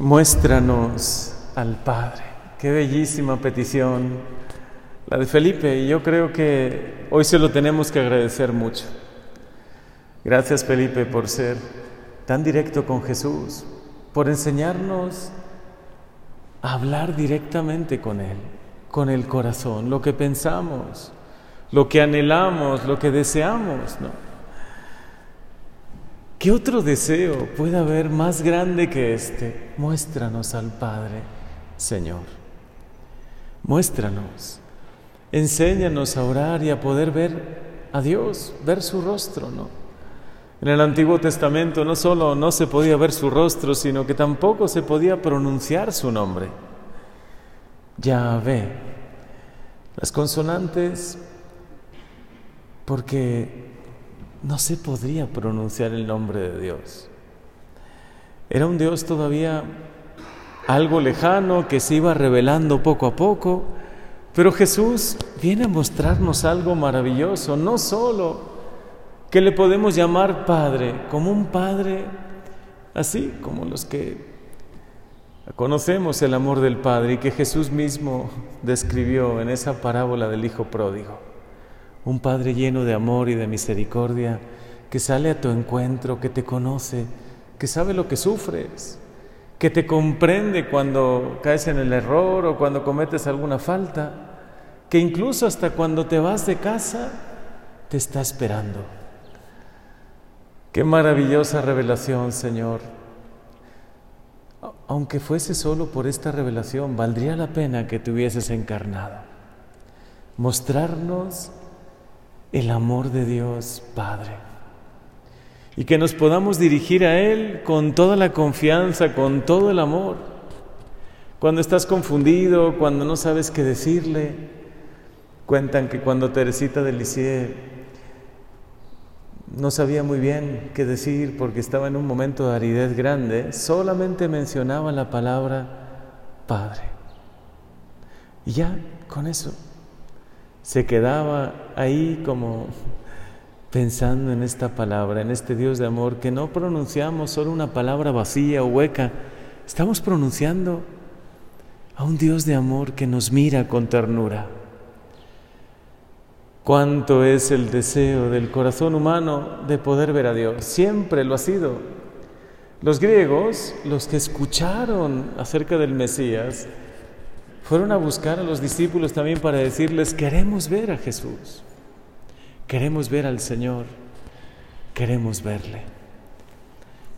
muéstranos al Padre. Qué bellísima petición la de Felipe y yo creo que hoy se lo tenemos que agradecer mucho. Gracias Felipe por ser tan directo con Jesús, por enseñarnos a hablar directamente con Él, con el corazón, lo que pensamos, lo que anhelamos, lo que deseamos, ¿no? ¿Qué otro deseo puede haber más grande que este? Muéstranos al Padre, Señor. Muéstranos. Enséñanos a orar y a poder ver a Dios, ver su rostro, ¿no? En el Antiguo Testamento no solo no se podía ver su rostro, sino que tampoco se podía pronunciar su nombre. Yahvé. Las consonantes, porque no se podría pronunciar el nombre de Dios. Era un Dios todavía algo lejano que se iba revelando poco a poco, pero Jesús viene a mostrarnos algo maravilloso, no solo que le podemos llamar Padre, como un Padre así como los que conocemos el amor del Padre y que Jesús mismo describió en esa parábola del Hijo Pródigo un Padre lleno de amor y de misericordia, que sale a tu encuentro, que te conoce, que sabe lo que sufres, que te comprende cuando caes en el error o cuando cometes alguna falta, que incluso hasta cuando te vas de casa te está esperando. Qué maravillosa revelación, Señor. Aunque fuese solo por esta revelación, valdría la pena que te hubieses encarnado. Mostrarnos el amor de Dios Padre. Y que nos podamos dirigir a Él con toda la confianza, con todo el amor. Cuando estás confundido, cuando no sabes qué decirle, cuentan que cuando Teresita de Lisieux no sabía muy bien qué decir porque estaba en un momento de aridez grande, solamente mencionaba la palabra Padre. Y ya con eso se quedaba ahí como pensando en esta palabra, en este Dios de amor, que no pronunciamos solo una palabra vacía o hueca, estamos pronunciando a un Dios de amor que nos mira con ternura. Cuánto es el deseo del corazón humano de poder ver a Dios. Siempre lo ha sido. Los griegos, los que escucharon acerca del Mesías, fueron a buscar a los discípulos también para decirles, queremos ver a Jesús, queremos ver al Señor, queremos verle.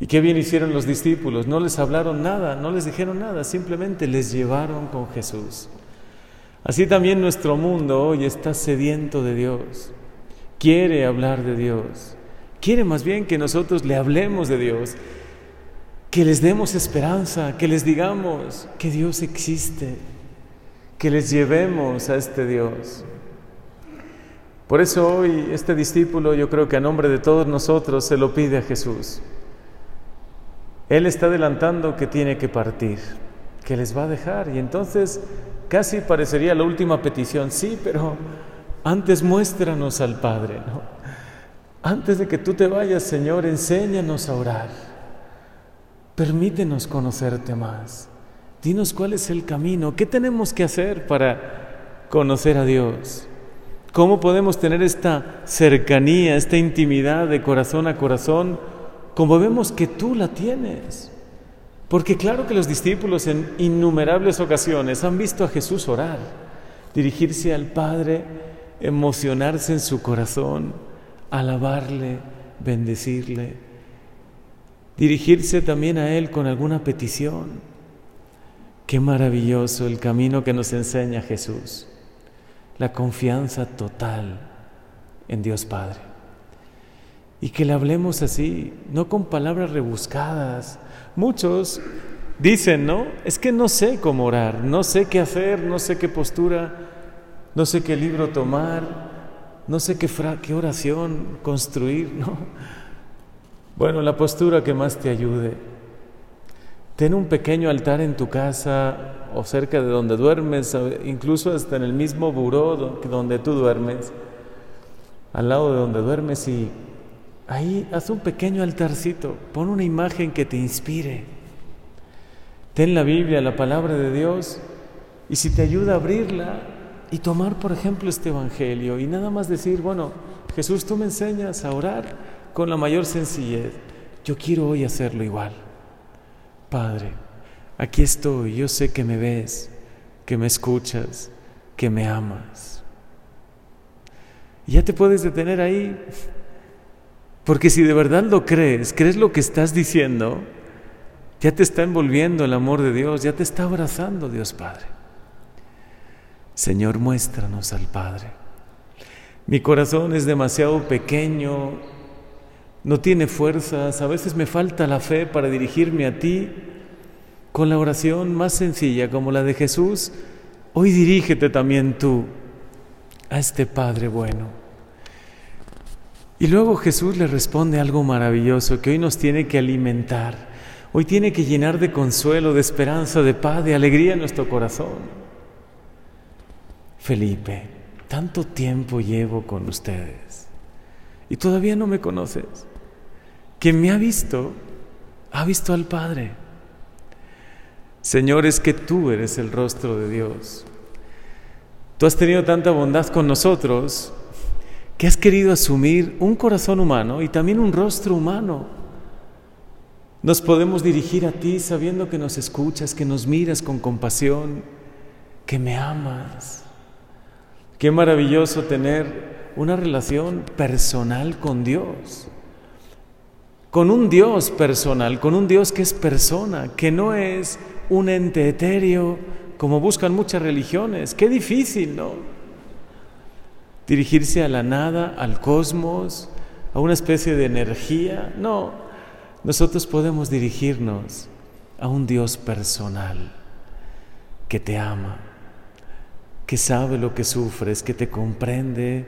Y qué bien hicieron los discípulos, no les hablaron nada, no les dijeron nada, simplemente les llevaron con Jesús. Así también nuestro mundo hoy está sediento de Dios, quiere hablar de Dios, quiere más bien que nosotros le hablemos de Dios, que les demos esperanza, que les digamos que Dios existe, que les llevemos a este Dios. Por eso hoy este discípulo, yo creo que a nombre de todos nosotros, se lo pide a Jesús. Él está adelantando que tiene que partir, que les va a dejar. Y entonces casi parecería la última petición, sí, pero antes muéstranos al Padre, ¿no? Antes de que tú te vayas, Señor, enséñanos a orar. Permítenos conocerte más. Dinos cuál es el camino, qué tenemos que hacer para conocer a Dios. ¿Cómo podemos tener esta cercanía, esta intimidad de corazón a corazón, como vemos que tú la tienes? Porque claro que los discípulos en innumerables ocasiones han visto a Jesús orar, dirigirse al Padre, emocionarse en su corazón, alabarle, bendecirle, dirigirse también a Él con alguna petición. Qué maravilloso el camino que nos enseña Jesús. La confianza total en Dios Padre. Y que le hablemos así, no con palabras rebuscadas. Muchos dicen, ¿no? Es que no sé cómo orar, no sé qué hacer, no sé qué postura, no sé qué libro tomar, no sé qué, qué oración construir, ¿no? Bueno, la postura que más te ayude Ten un pequeño altar en tu casa o cerca de donde duermes, incluso hasta en el mismo buró donde tú duermes, al lado de donde duermes y ahí haz un pequeño altarcito, pon una imagen que te inspire. Ten la Biblia, la palabra de Dios, y si te ayuda a abrirla y tomar, por ejemplo, este Evangelio y nada más decir, bueno, Jesús, tú me enseñas a orar con la mayor sencillez. Yo quiero hoy hacerlo igual. Padre, aquí estoy, yo sé que me ves, que me escuchas, que me amas. Y ya te puedes detener ahí, porque si de verdad lo crees, crees lo que estás diciendo, ya te está envolviendo el amor de Dios, ya te está abrazando Dios Padre. Señor, muéstranos al Padre. Mi corazón es demasiado pequeño, no tiene fuerzas, a veces me falta la fe para dirigirme a ti. Con la oración más sencilla como la de Jesús, hoy dirígete también tú a este Padre bueno. Y luego Jesús le responde algo maravilloso que hoy nos tiene que alimentar, hoy tiene que llenar de consuelo, de esperanza, de paz, de alegría en nuestro corazón. Felipe, tanto tiempo llevo con ustedes y todavía no me conoces. Quien me ha visto, ha visto al Padre. Señor, es que tú eres el rostro de Dios. Tú has tenido tanta bondad con nosotros que has querido asumir un corazón humano y también un rostro humano. Nos podemos dirigir a ti sabiendo que nos escuchas, que nos miras con compasión, que me amas. Qué maravilloso tener una relación personal con Dios con un Dios personal, con un Dios que es persona, que no es un ente etéreo como buscan muchas religiones. Qué difícil, ¿no? Dirigirse a la nada, al cosmos, a una especie de energía. No, nosotros podemos dirigirnos a un Dios personal que te ama, que sabe lo que sufres, que te comprende,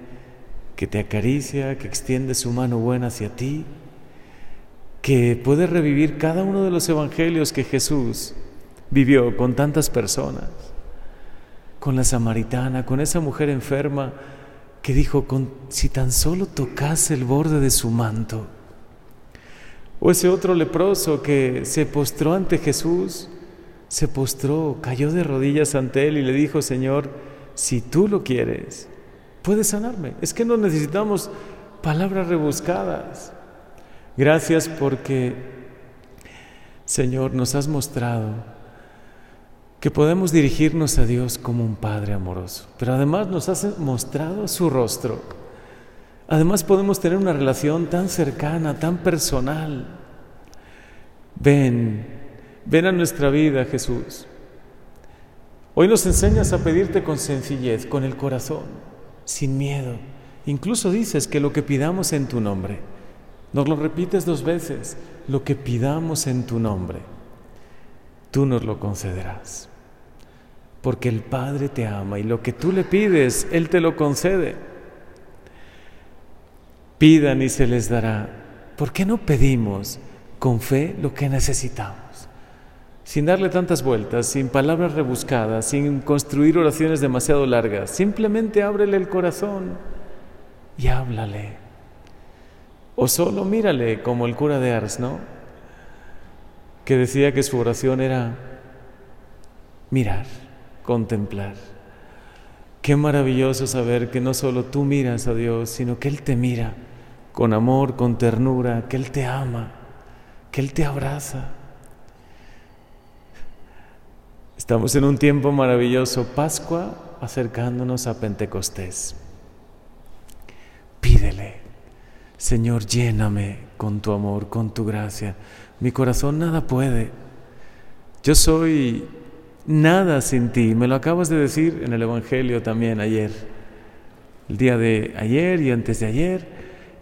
que te acaricia, que extiende su mano buena hacia ti que puede revivir cada uno de los evangelios que Jesús vivió con tantas personas, con la samaritana, con esa mujer enferma que dijo, con, si tan solo tocase el borde de su manto, o ese otro leproso que se postró ante Jesús, se postró, cayó de rodillas ante él y le dijo, Señor, si tú lo quieres, puedes sanarme. Es que no necesitamos palabras rebuscadas. Gracias porque, Señor, nos has mostrado que podemos dirigirnos a Dios como un Padre amoroso, pero además nos has mostrado su rostro. Además podemos tener una relación tan cercana, tan personal. Ven, ven a nuestra vida, Jesús. Hoy nos enseñas a pedirte con sencillez, con el corazón, sin miedo. Incluso dices que lo que pidamos en tu nombre, nos lo repites dos veces, lo que pidamos en tu nombre, tú nos lo concederás. Porque el Padre te ama y lo que tú le pides, Él te lo concede. Pidan y se les dará. ¿Por qué no pedimos con fe lo que necesitamos? Sin darle tantas vueltas, sin palabras rebuscadas, sin construir oraciones demasiado largas. Simplemente ábrele el corazón y háblale. O solo mírale como el cura de Ars, ¿no? Que decía que su oración era mirar, contemplar. Qué maravilloso saber que no solo tú miras a Dios, sino que Él te mira con amor, con ternura, que Él te ama, que Él te abraza. Estamos en un tiempo maravilloso, Pascua, acercándonos a Pentecostés. Pídele Señor, lléname con tu amor, con tu gracia. Mi corazón nada puede. Yo soy nada sin ti. Me lo acabas de decir en el Evangelio también ayer. El día de ayer y antes de ayer.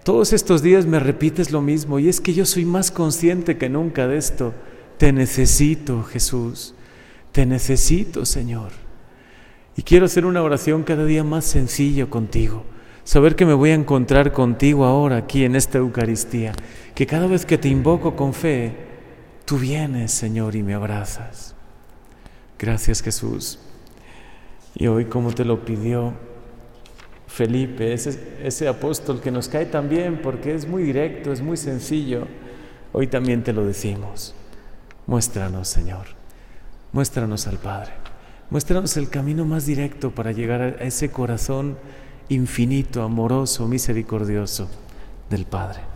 Todos estos días me repites lo mismo y es que yo soy más consciente que nunca de esto. Te necesito, Jesús. Te necesito, Señor. Y quiero hacer una oración cada día más sencilla contigo saber que me voy a encontrar contigo ahora aquí en esta Eucaristía, que cada vez que te invoco con fe, tú vienes, Señor, y me abrazas. Gracias Jesús. Y hoy como te lo pidió Felipe, ese, ese apóstol que nos cae tan bien porque es muy directo, es muy sencillo, hoy también te lo decimos. Muéstranos, Señor. Muéstranos al Padre. Muéstranos el camino más directo para llegar a ese corazón infinito, amoroso, misericordioso del Padre.